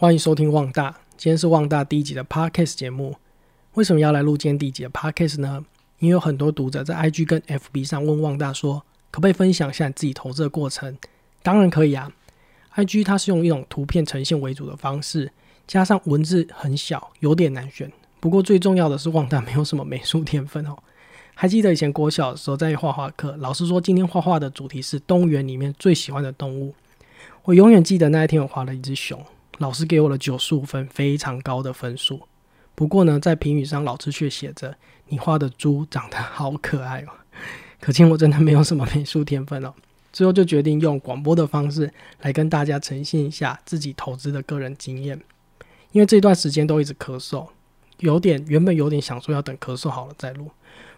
欢迎收听旺大，今天是旺大第一集的 podcast 节目。为什么要来录今天第一集的 podcast 呢？因为有很多读者在 IG 跟 FB 上问旺大说，可不可以分享一下你自己投资的过程？当然可以啊。IG 它是用一种图片呈现为主的方式，加上文字很小，有点难选。不过最重要的是，旺大没有什么美术天分哦。还记得以前国小的时候在画画课，老师说今天画画的主题是动物园里面最喜欢的动物。我永远记得那一天我画了一只熊。老师给我了九十五分，非常高的分数。不过呢，在评语上，老师却写着：“你画的猪长得好可爱哦。”可见我真的没有什么美术天分哦。最后就决定用广播的方式来跟大家呈现一下自己投资的个人经验。因为这段时间都一直咳嗽，有点原本有点想说要等咳嗽好了再录。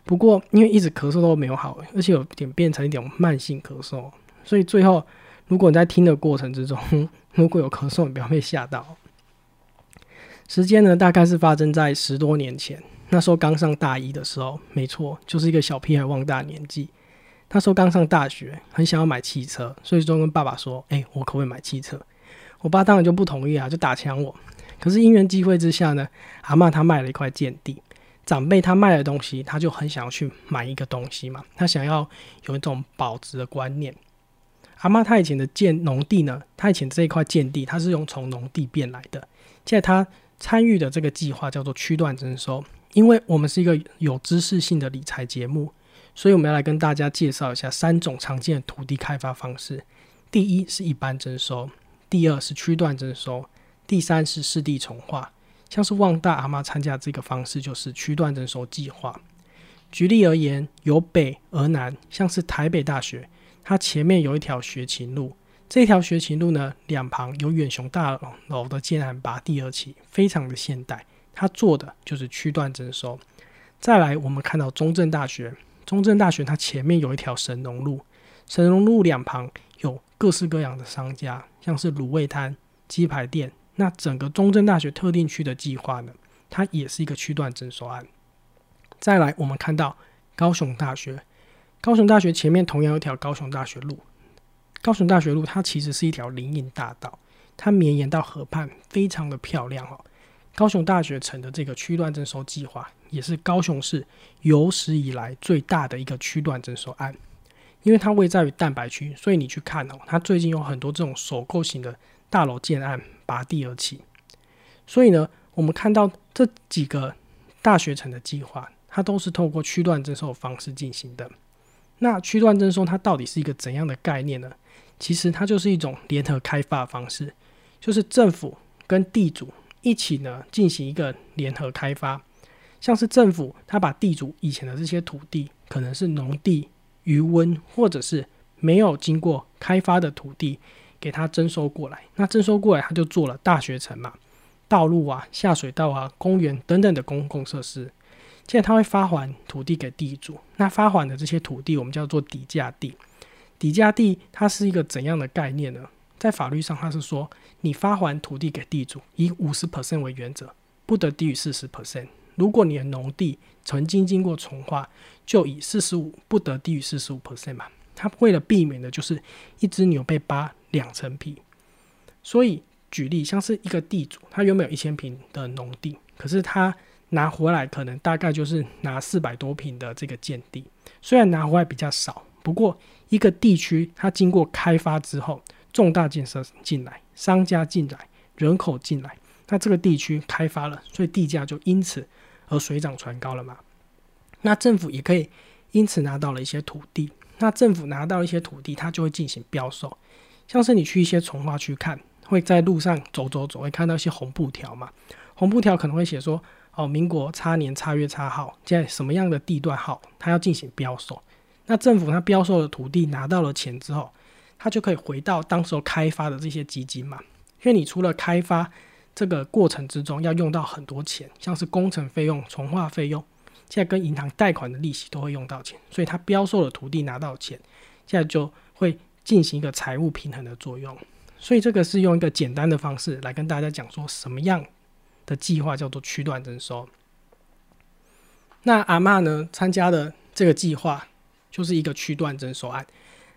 不过因为一直咳嗽都没有好，而且有点变成一点慢性咳嗽，所以最后如果你在听的过程之中，如果有咳嗽，你不要被吓到。时间呢，大概是发生在十多年前，那时候刚上大一的时候，没错，就是一个小屁孩望大年纪。那时候刚上大学，很想要买汽车，所以就跟爸爸说：“哎，我可不可以买汽车？”我爸当然就不同意啊，就打枪我。可是因缘机会之下呢，阿妈她卖了一块贱地，长辈他卖的东西，他就很想要去买一个东西嘛，他想要有一种保值的观念。阿妈她以前的建农地呢，她以前这一块建地，她是用从农地变来的。现在她参与的这个计划叫做区段征收，因为我们是一个有知识性的理财节目，所以我们要来跟大家介绍一下三种常见的土地开发方式。第一是一般征收，第二是区段征收，第三是市地重划。像是旺大阿妈参加这个方式，就是区段征收计划。举例而言，由北而南，像是台北大学。它前面有一条学勤路，这条学勤路呢，两旁有远雄大楼的建案拔地而起，非常的现代。它做的就是区段征收。再来，我们看到中正大学，中正大学它前面有一条神农路，神农路两旁有各式各样的商家，像是卤味摊、鸡排店。那整个中正大学特定区的计划呢，它也是一个区段征收案。再来，我们看到高雄大学。高雄大学前面同样有一条高雄大学路，高雄大学路它其实是一条林荫大道，它绵延到河畔，非常的漂亮哦。高雄大学城的这个区段征收计划，也是高雄市有史以来最大的一个区段征收案，因为它位在于蛋白区，所以你去看哦，它最近有很多这种首购型的大楼建案拔地而起，所以呢，我们看到这几个大学城的计划，它都是透过区段征收方式进行的。那区段征收它到底是一个怎样的概念呢？其实它就是一种联合开发方式，就是政府跟地主一起呢进行一个联合开发。像是政府他把地主以前的这些土地，可能是农地、余温或者是没有经过开发的土地，给他征收过来。那征收过来，他就做了大学城嘛，道路啊、下水道啊、公园等等的公共设施。现在他会发还土地给地主，那发还的这些土地我们叫做底价地。底价地它是一个怎样的概念呢？在法律上，它是说你发还土地给地主，以五十 percent 为原则，不得低于四十 percent。如果你的农地曾经经过重划，就以四十五，不得低于四十五 percent 嘛。它为了避免的就是一只牛被扒两层皮。所以举例，像是一个地主，他原本有一千平的农地，可是他拿回来可能大概就是拿四百多平的这个建地，虽然拿回来比较少，不过一个地区它经过开发之后，重大建设进来，商家进来，人口进来，那这个地区开发了，所以地价就因此而水涨船高了嘛。那政府也可以因此拿到了一些土地，那政府拿到一些土地，它就会进行标售，像是你去一些从化区看，会在路上走走走，会看到一些红布条嘛，红布条可能会写说。哦，民国差年差月差号，在什么样的地段号，它要进行标售。那政府它标售的土地拿到了钱之后，它就可以回到当时候开发的这些基金嘛。因为你除了开发这个过程之中要用到很多钱，像是工程费用、重化费用，现在跟银行贷款的利息都会用到钱，所以它标售的土地拿到钱，现在就会进行一个财务平衡的作用。所以这个是用一个简单的方式来跟大家讲说什么样。的计划叫做区段征收。那阿妈呢参加的这个计划就是一个区段征收案。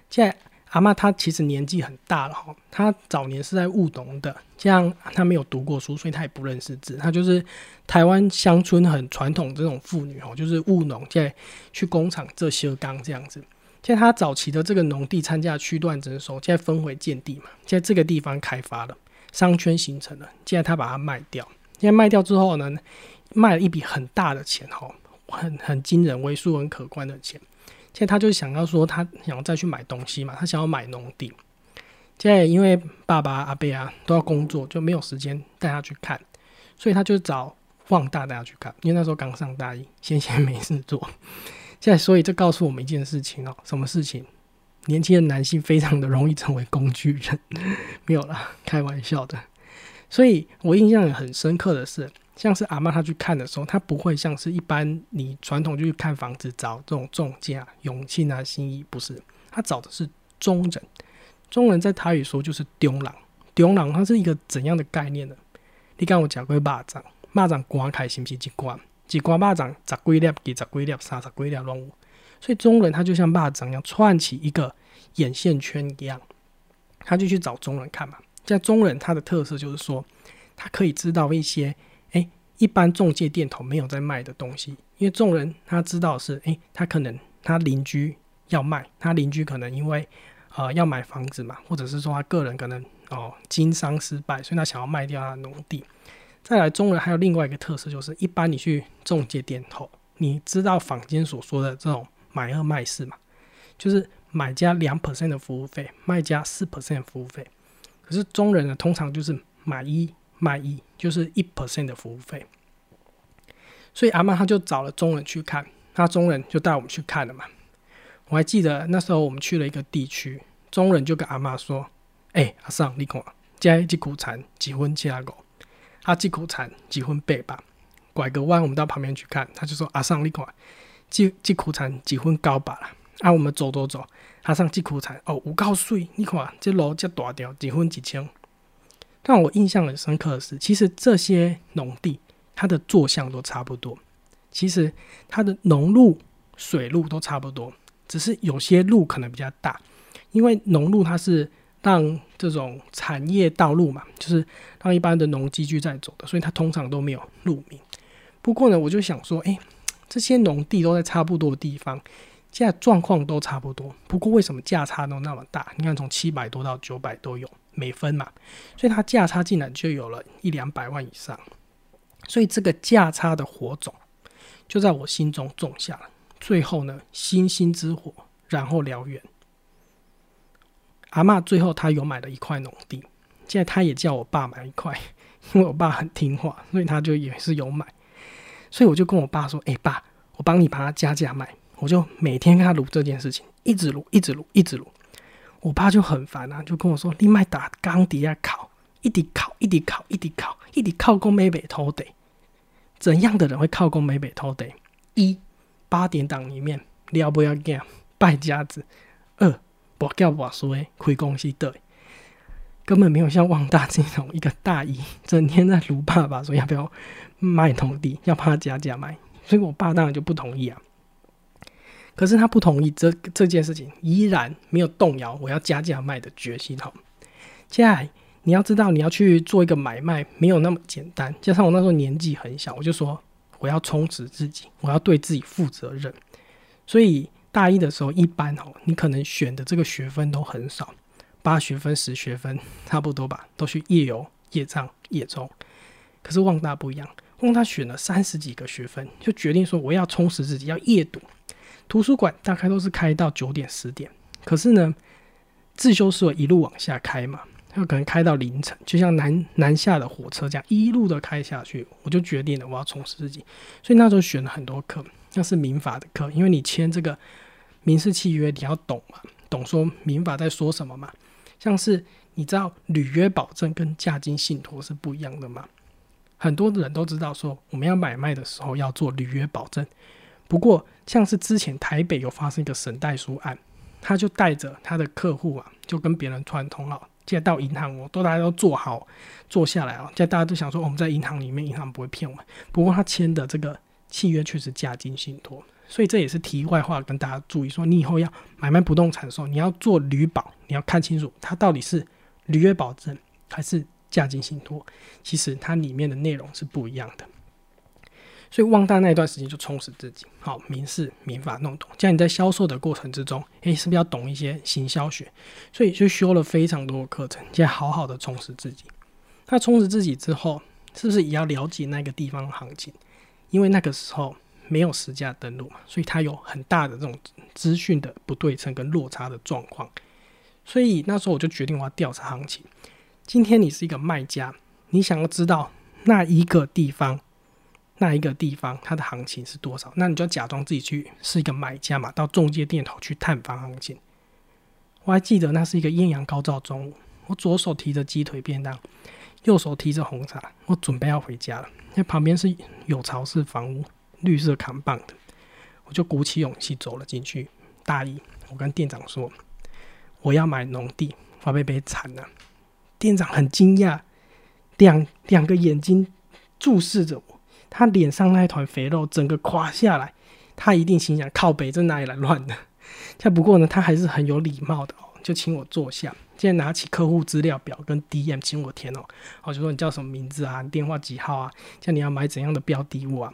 现在阿妈她其实年纪很大了哈，她早年是在务农的，这样她没有读过书，所以她也不认识字。她就是台湾乡村很传统这种妇女哦，就是务农，现在去工厂做修钢这样子。现在她早期的这个农地参加区段征收，现在分回建地嘛，现在这个地方开发了，商圈形成了，现在她把它卖掉，现在卖掉之后呢，卖了一笔很大的钱哈，很很惊人，为数很可观的钱。现在他就想要说，他想要再去买东西嘛，他想要买农地。现在因为爸爸阿贝啊都要工作，就没有时间带他去看，所以他就找旺大带他去看。因为那时候刚上大一，闲闲没事做。现在，所以这告诉我们一件事情哦，什么事情？年轻的男性非常的容易成为工具人。没有啦，开玩笑的。所以我印象很深刻的是。像是阿妈她去看的时候，她不会像是一般你传统就去看房子找这种中介啊、永庆啊、新意，不是，她找的是中人。中人在台语说就是中郎，中郎它是一个怎样的概念呢？你刚我讲过蚂蚱，蚂蚱刮开是不是一关？一关蚂蚱十几粒，几十几粒，三十几粒拢有。所以中人他就像蚂蚱一样串起一个眼线圈一样，他就去找中人看嘛。在中人他的特色就是说，他可以知道一些。一般中介店头没有在卖的东西，因为众人他知道是，诶，他可能他邻居要卖，他邻居可能因为呃要买房子嘛，或者是说他个人可能哦经商失败，所以他想要卖掉他的农地。再来，中人还有另外一个特色，就是一般你去中介店头，你知道坊间所说的这种买二卖四嘛，就是买家两 percent 的服务费，卖家四 percent 服务费。可是中人呢，通常就是买一。卖一就是一 percent 的服务费，所以阿妈他就找了中人去看，那中人就带我们去看了嘛。我还记得那时候我们去了一个地区，中人就跟阿妈说：“哎，阿尚，你看，这一股产几分七阿狗，啊，这股产几分八吧。拐个弯，我们到旁边去看，他就说：阿尚，你看，这这股产几分高吧啦。啊，我们走走走，阿尚这股产哦，有够水，你看这路这大条，几分几千。”让我印象很深刻的是，其实这些农地它的坐向都差不多，其实它的农路、水路都差不多，只是有些路可能比较大，因为农路它是让这种产业道路嘛，就是让一般的农机具在走的，所以它通常都没有路名。不过呢，我就想说，哎，这些农地都在差不多的地方，现在状况都差不多，不过为什么价差都那么大？你看，从七百多到九百都有。每分嘛，所以它价差竟然就有了一两百万以上，所以这个价差的火种就在我心中种下了。最后呢，星星之火然后燎原。阿妈最后他有买了一块农地，现在他也叫我爸买一块，因为我爸很听话，所以他就也是有买。所以我就跟我爸说：“哎，爸，我帮你把它加价卖。”我就每天跟他撸这件事情，一直撸，一直撸，一直撸。我爸就很烦啊，就跟我说：“你卖打钢底下烤，一滴烤，一滴烤，一滴烤，一滴靠工没北偷得。怎样的人会靠工没被偷得？一八点档里面了不要干败家子。二我叫我说，亏公司的，根本没有像旺大这种一个大姨，整天在撸爸爸说要不要卖土地，要帮他加价卖。所以我爸当然就不同意啊。”可是他不同意这这件事情，依然没有动摇我要加价卖的决心。哈，接下来你要知道，你要去做一个买卖，没有那么简单。加上我那时候年纪很小，我就说我要充实自己，我要对自己负责任。所以大一的时候，一般哦，你可能选的这个学分都很少，八学分、十学分差不多吧，都去夜游、夜唱、夜中。可是旺大不一样，旺大选了三十几个学分，就决定说我要充实自己，要夜读。图书馆大概都是开到九点十点，可是呢，自修室一路往下开嘛，有可能开到凌晨，就像南南下的火车这样一路的开下去。我就决定了我要充实自己，所以那时候选了很多课，像是民法的课，因为你签这个民事契约，你要懂嘛，懂说民法在说什么嘛。像是你知道履约保证跟价金信托是不一样的嘛？很多人都知道说我们要买卖的时候要做履约保证。不过，像是之前台北有发生一个沈代书案，他就带着他的客户啊，就跟别人串通了，现在到银行哦，都大家都做好坐下来啊，现在大家都想说我们在银行里面，银行不会骗我们。不过他签的这个契约却是价金信托，所以这也是题外话，跟大家注意说，你以后要买卖不动产的时候，你要做旅保，你要看清楚它到底是履约保证还是价金信托，其实它里面的内容是不一样的。所以旺大那一段时间就充实自己，好民事民法弄懂。这样你在销售的过程之中，诶，是不是要懂一些行销学？所以就修了非常多的课程，现在好好的充实自己。那充实自己之后，是不是也要了解那个地方行情？因为那个时候没有实价登录嘛，所以它有很大的这种资讯的不对称跟落差的状况。所以那时候我就决定我要调查行情。今天你是一个卖家，你想要知道那一个地方。那一个地方它的行情是多少？那你就假装自己去是一个买家嘛，到中介店头去探访行情。我还记得那是一个艳阳高照中午，我左手提着鸡腿便当，右手提着红茶，我准备要回家了。那旁边是有巢式房屋，绿色扛棒的，我就鼓起勇气走了进去。大意，我跟店长说我要买农地，我被被惨了。店长很惊讶，两两个眼睛注视着我。他脸上那一团肥肉整个垮下来，他一定心想：靠北这哪里来乱的？但不过呢，他还是很有礼貌的哦，就请我坐下。现在拿起客户资料表跟 DM 请我填哦，我就说你叫什么名字啊？电话几号啊？像你要买怎样的标的物啊？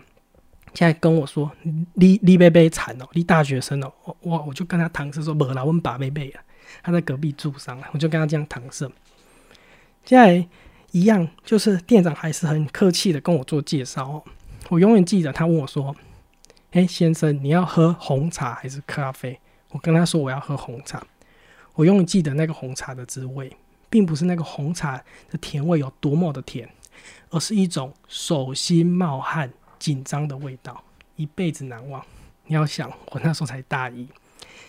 现在跟我说你你贝贝惨哦，你大学生哦，我我就跟他搪塞说没啦，我们把贝贝啊，他在隔壁住上了，我就跟他这样搪塞。现在。一样，就是店长还是很客气的跟我做介绍哦。我永远记得他问我说：“哎，先生，你要喝红茶还是咖啡？”我跟他说我要喝红茶。我永远记得那个红茶的滋味，并不是那个红茶的甜味有多么的甜，而是一种手心冒汗、紧张的味道，一辈子难忘。你要想，我那时候才大一，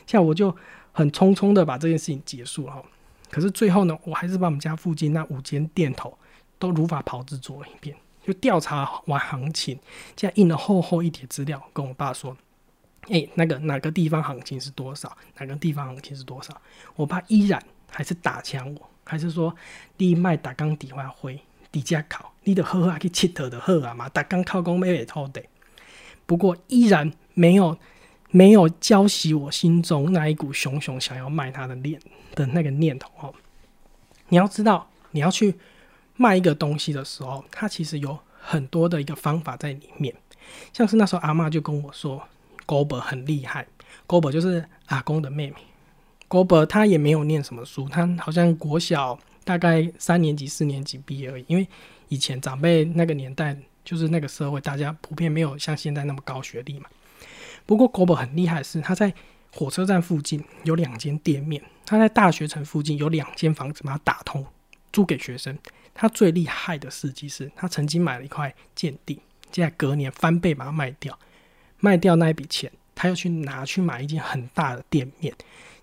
现在我就很匆匆的把这件事情结束了。可是最后呢，我还是把我们家附近那五间店头都如法炮制做了一遍，就调查完行情，这样印了厚厚一叠资料，跟我爸说：“哎，那个哪个地方行情是多少？哪个地方行情是多少？”我爸依然还是打枪我，还是说：“你卖打钢底花灰，底价考，你的喝啊去佚佗的喝啊嘛，打钢靠工没被偷的。”不过依然没有。没有浇熄我心中那一股熊熊想要卖它的念的那个念头哦。你要知道，你要去卖一个东西的时候，它其实有很多的一个方法在里面。像是那时候阿妈就跟我说，Gober 很厉害，Gober 就是阿公的妹妹。Gober 他也没有念什么书，他好像国小大概三年级、四年级毕业而已。因为以前长辈那个年代，就是那个社会，大家普遍没有像现在那么高学历嘛。不过 g o b 很厉害的是，他在火车站附近有两间店面，他在大学城附近有两间房子，把它打通，租给学生。他最厉害的事迹是，他曾经买了一块建地，现在隔年翻倍把它卖掉，卖掉那一笔钱，他又去拿去买一间很大的店面，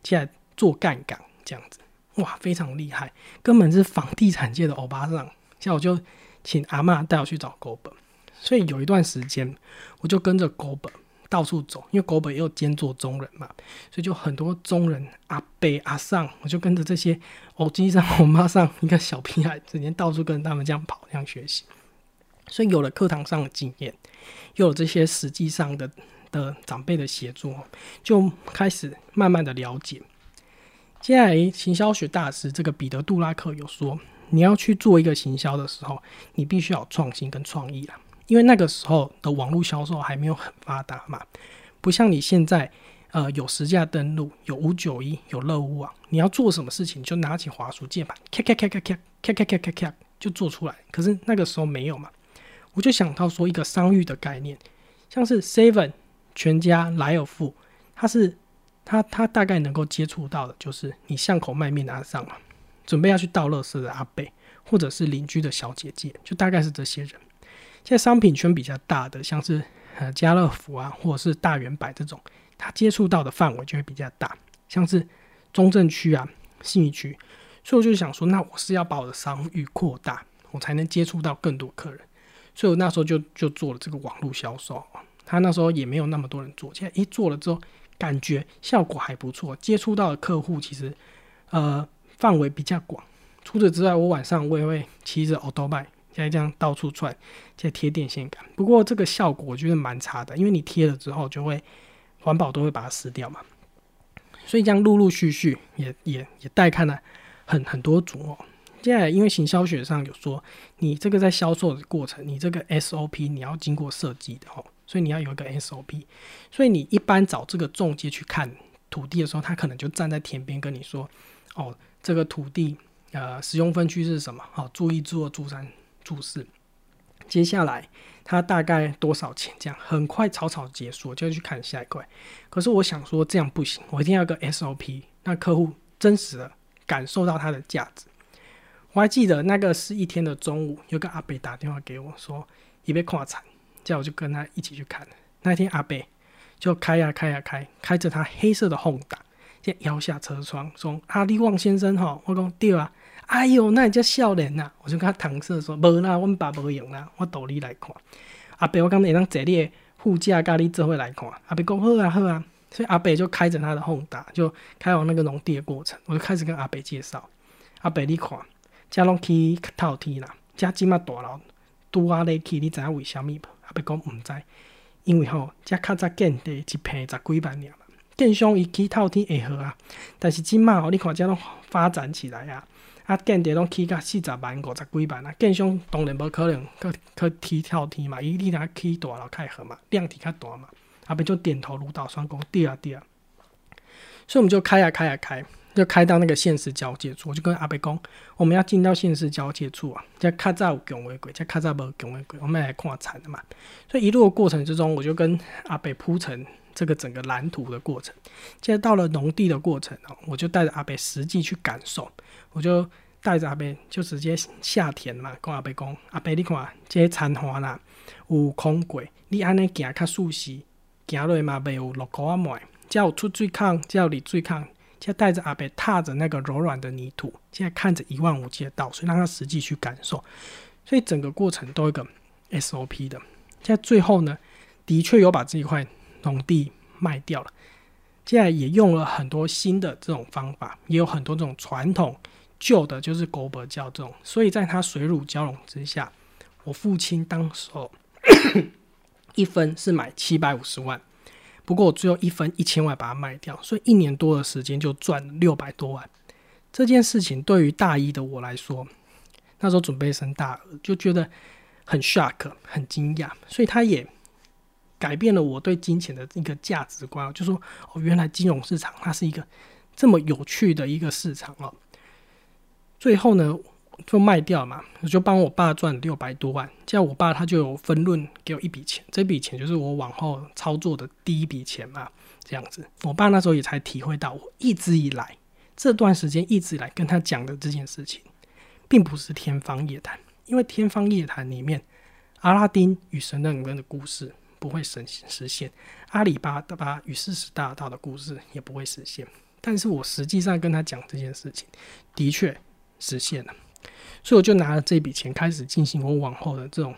现在做干岗这样子，哇，非常厉害，根本是房地产界的欧巴桑。现在我就请阿妈带我去找 g o b 所以有一段时间我就跟着 g o b 到处走，因为国本又兼做中人嘛，所以就很多中人阿伯阿上，我就跟着这些欧基上、我妈上一个小屁孩，整天到处跟他们这样跑，这样学习。所以有了课堂上的经验，又有这些实际上的的长辈的协助，就开始慢慢的了解。接下来，行销学大师这个彼得杜拉克有说，你要去做一个行销的时候，你必须要创新跟创意啊。因为那个时候的网络销售还没有很发达嘛，不像你现在，呃，有实价登录，有五九一，有乐屋网，你要做什么事情就拿起滑鼠键盘，咔咔咔咔咔咔咔咔咔咔就做出来。可是那个时候没有嘛，我就想到说一个商誉的概念，像是 Seven、全家、莱尔富，它是它它大概能够接触到的就是你巷口卖面的阿上嘛，准备要去倒垃圾的阿贝，或者是邻居的小姐姐，就大概是这些人。现在商品圈比较大的，像是呃家乐福啊，或者是大圆百这种，它接触到的范围就会比较大，像是中正区啊、信义区，所以我就想说，那我是要把我的商誉扩大，我才能接触到更多客人，所以我那时候就就做了这个网络销售。他那时候也没有那么多人做，现在一做了之后，感觉效果还不错，接触到的客户其实呃范围比较广。除此之外，我晚上我也会骑着奥多麦。在这样到处窜，在贴电线杆。不过这个效果我觉得蛮差的，因为你贴了之后就会环保都会把它撕掉嘛。所以这样陆陆续续也也也带看了很很多组哦。现在因为行销学上有说，你这个在销售的过程，你这个 SOP 你要经过设计的哦，所以你要有一个 SOP。所以你一般找这个中介去看土地的时候，他可能就站在田边跟你说，哦，这个土地呃使用分区是什么？好，注意做注三注释。接下来他大概多少钱？这样很快草草结束，就去看下一块。可是我想说这样不行，我一定要个 SOP，让客户真实的感受到它的价值。我还记得那个是一天的中午，有个阿北打电话给我说，一被跨惨，叫我就跟他一起去看。那天阿北就开呀开呀开，开着他黑色的轰打，就摇下车窗说：“阿力旺先生哈，我讲对啊，哎呦，那你叫笑脸呐！”我就跟他搪塞说：“无啦，我们爸无用啦，我道理来看。”阿北，我刚才会当坐你副驾，咖喱这会来看。阿北讲好啊好啊，所以阿北就开着他的轰打，就开往那个农地的过程。我就开始跟阿北介绍，阿北你看。遮拢去透天啦，遮即马大楼拄啊咧去，你知影为虾米无？阿伯讲毋知，因为吼，遮较早建地一平十几万年，建商伊起透天会好啊，但是即马吼，你看遮拢发展起来啊，啊建地拢起甲四十万、五十几万啊，建商当然无可能去去起跳天嘛，伊你若起大楼较好嘛，量体较大嘛，阿伯就点头如捣蒜讲对啊对啊，所以我们就开啊开啊开。就开到那个现实交界处，我就跟阿北讲，我们要进到现实交界处啊，叫卡扎有强为鬼，叫卡早无强为鬼，我们来看惨的嘛。所以一路的过程之中，我就跟阿北铺陈这个整个蓝图的过程。接着到了农地的过程哦，我就带着阿北实际去感受，我就带着阿北就直接下田嘛，跟阿北讲，阿北你看这些残花啦，有空轨，你安尼行较舒适，行落嘛袂有落沟啊麦，只有出水坑，只有离水坑。现在带着阿北踏着那个柔软的泥土，现在看着一望无际的稻，所以让他实际去感受，所以整个过程都有一个 SOP 的。现在最后呢，的确有把这一块农地卖掉了，现在也用了很多新的这种方法，也有很多这种传统旧的，就是狗本教这种，所以在他水乳交融之下，我父亲当时候 一分是买七百五十万。不过我最后一分一千万把它卖掉，所以一年多的时间就赚六百多万。这件事情对于大一的我来说，那时候准备升大二，就觉得很 shock，很惊讶。所以他也改变了我对金钱的一个价值观，就说哦，原来金融市场它是一个这么有趣的一个市场哦。最后呢？就卖掉嘛，我就帮我爸赚六百多万，这样我爸他就有分论给我一笔钱，这笔钱就是我往后操作的第一笔钱嘛，这样子，我爸那时候也才体会到，我一直以来这段时间一直以来跟他讲的这件事情，并不是天方夜谭，因为天方夜谭里面阿拉丁与神灯人的故事不会实实现，阿里巴巴与四十大盗的故事也不会实现，但是我实际上跟他讲这件事情，的确实现了。所以我就拿了这笔钱开始进行我往后的这种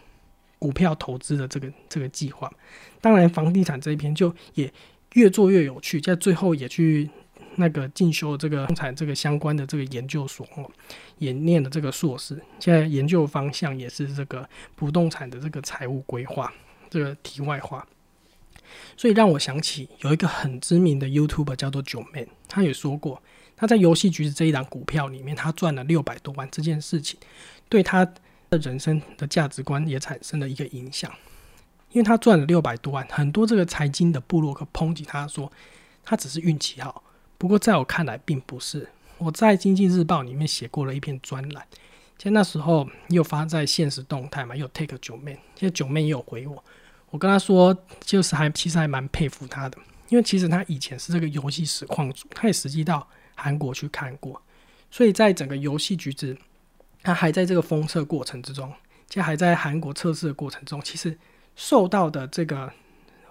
股票投资的这个这个计划。当然，房地产这一篇就也越做越有趣，在最后也去那个进修这个房产这个相关的这个研究所，也念了这个硕士。现在研究方向也是这个不动产的这个财务规划。这个题外话，所以让我想起有一个很知名的 YouTube 叫做九妹，他也说过。他在游戏橘子这一档股票里面，他赚了六百多万，这件事情对他的人生的价值观也产生了一个影响。因为他赚了六百多万，很多这个财经的部落客抨击他说他只是运气好。不过在我看来并不是。我在经济日报里面写过了一篇专栏，其实那时候又发在现实动态嘛，又 take 九妹，其实九妹也有回我，我跟他说就是还其实还蛮佩服他的，因为其实他以前是这个游戏实况组，他也实际到。韩国去看过，所以在整个游戏橘子，他还在这个封测过程之中，其实还在韩国测试的过程中，其实受到的这个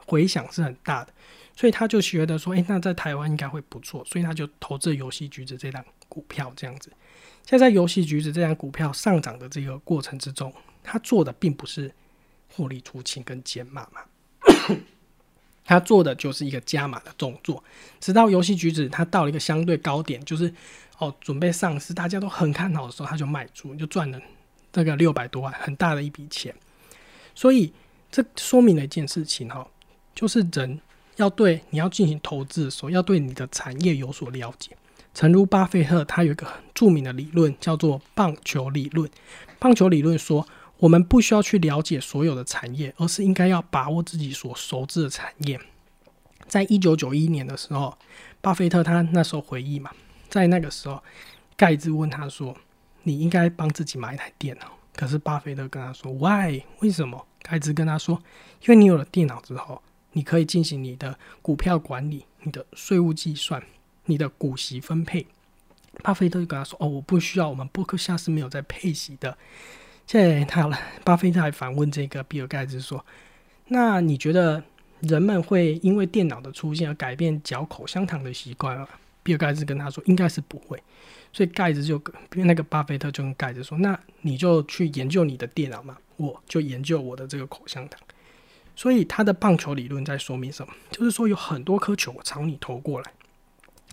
回响是很大的，所以他就觉得说，哎，那在台湾应该会不错，所以他就投资游戏橘子这档股票这样子。现在游戏橘子这档股票上涨的这个过程之中，他做的并不是获利出清跟减码嘛。他做的就是一个加码的动作，直到游戏橘子他到了一个相对高点，就是哦准备上市，大家都很看好的时候，他就卖出，就赚了这个六百多万，很大的一笔钱。所以这说明了一件事情哈，就是人要对你要进行投资的时候，要对你的产业有所了解。诚如巴菲特，他有一个很著名的理论，叫做棒球理论。棒球理论说，我们不需要去了解所有的产业，而是应该要把握自己所熟知的产业。在一九九一年的时候，巴菲特他那时候回忆嘛，在那个时候，盖茨问他说：“你应该帮自己买一台电脑。”可是巴菲特跟他说：“Why？为什么？”盖茨跟他说：“因为你有了电脑之后，你可以进行你的股票管理、你的税务计算。”你的股息分配，巴菲特就跟他说：“哦，我不需要，我们伯克夏是没有在配息的。”现在他了，巴菲特还反问这个比尔盖茨说：“那你觉得人们会因为电脑的出现而改变嚼口香糖的习惯吗？”比尔盖茨跟他说：“应该是不会。”所以盖茨就跟那个巴菲特就跟盖茨说：“那你就去研究你的电脑嘛，我就研究我的这个口香糖。”所以他的棒球理论在说明什么？就是说有很多颗球朝你投过来。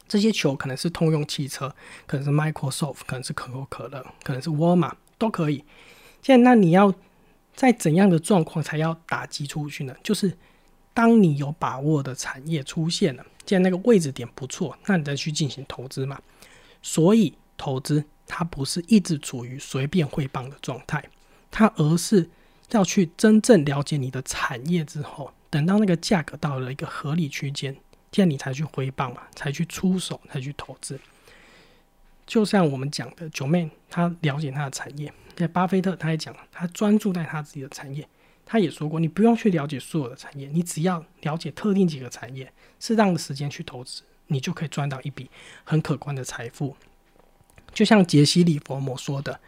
这些球可能是通用汽车，可能是 Microsoft，可能是可口可乐，可能是沃尔玛，都可以。现在，那你要在怎样的状况才要打击出去呢？就是当你有把握的产业出现了，既然那个位置点不错，那你再去进行投资嘛。所以，投资它不是一直处于随便汇报的状态，它而是要去真正了解你的产业之后，等到那个价格到了一个合理区间。这样你才去挥棒嘛，才去出手，才去投资。就像我们讲的，九妹她了解她的产业，在巴菲特他也讲，他专注在他自己的产业。他也说过，你不用去了解所有的产业，你只要了解特定几个产业，适当的时间去投资，你就可以赚到一笔很可观的财富。就像杰西·里佛摩说的：“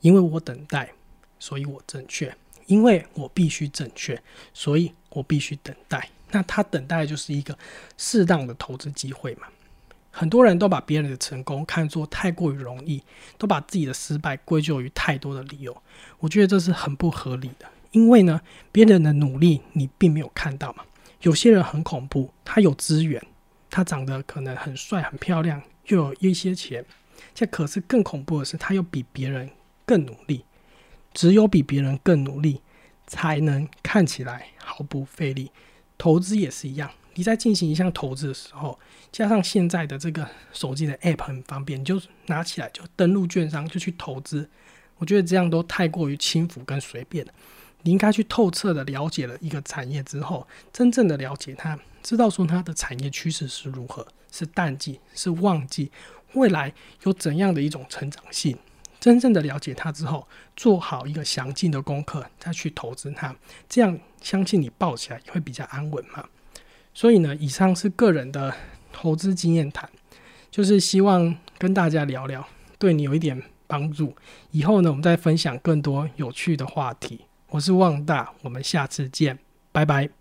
因为我等待，所以我正确；因为我必须正确，所以我必须等待。”那他等待就是一个适当的投资机会嘛？很多人都把别人的成功看作太过于容易，都把自己的失败归咎于太多的理由。我觉得这是很不合理的，因为呢，别人的努力你并没有看到嘛。有些人很恐怖，他有资源，他长得可能很帅、很漂亮，又有一些钱，这可是更恐怖的是，他又比别人更努力。只有比别人更努力，才能看起来毫不费力。投资也是一样，你在进行一项投资的时候，加上现在的这个手机的 App 很方便，你就拿起来就登录券商就去投资。我觉得这样都太过于轻浮跟随便了。你应该去透彻的了解了一个产业之后，真正的了解它，知道说它的产业趋势是如何，是淡季是旺季，未来有怎样的一种成长性。真正的了解它之后，做好一个详尽的功课，再去投资它，这样相信你抱起来也会比较安稳嘛。所以呢，以上是个人的投资经验谈，就是希望跟大家聊聊，对你有一点帮助。以后呢，我们再分享更多有趣的话题。我是旺大，我们下次见，拜拜。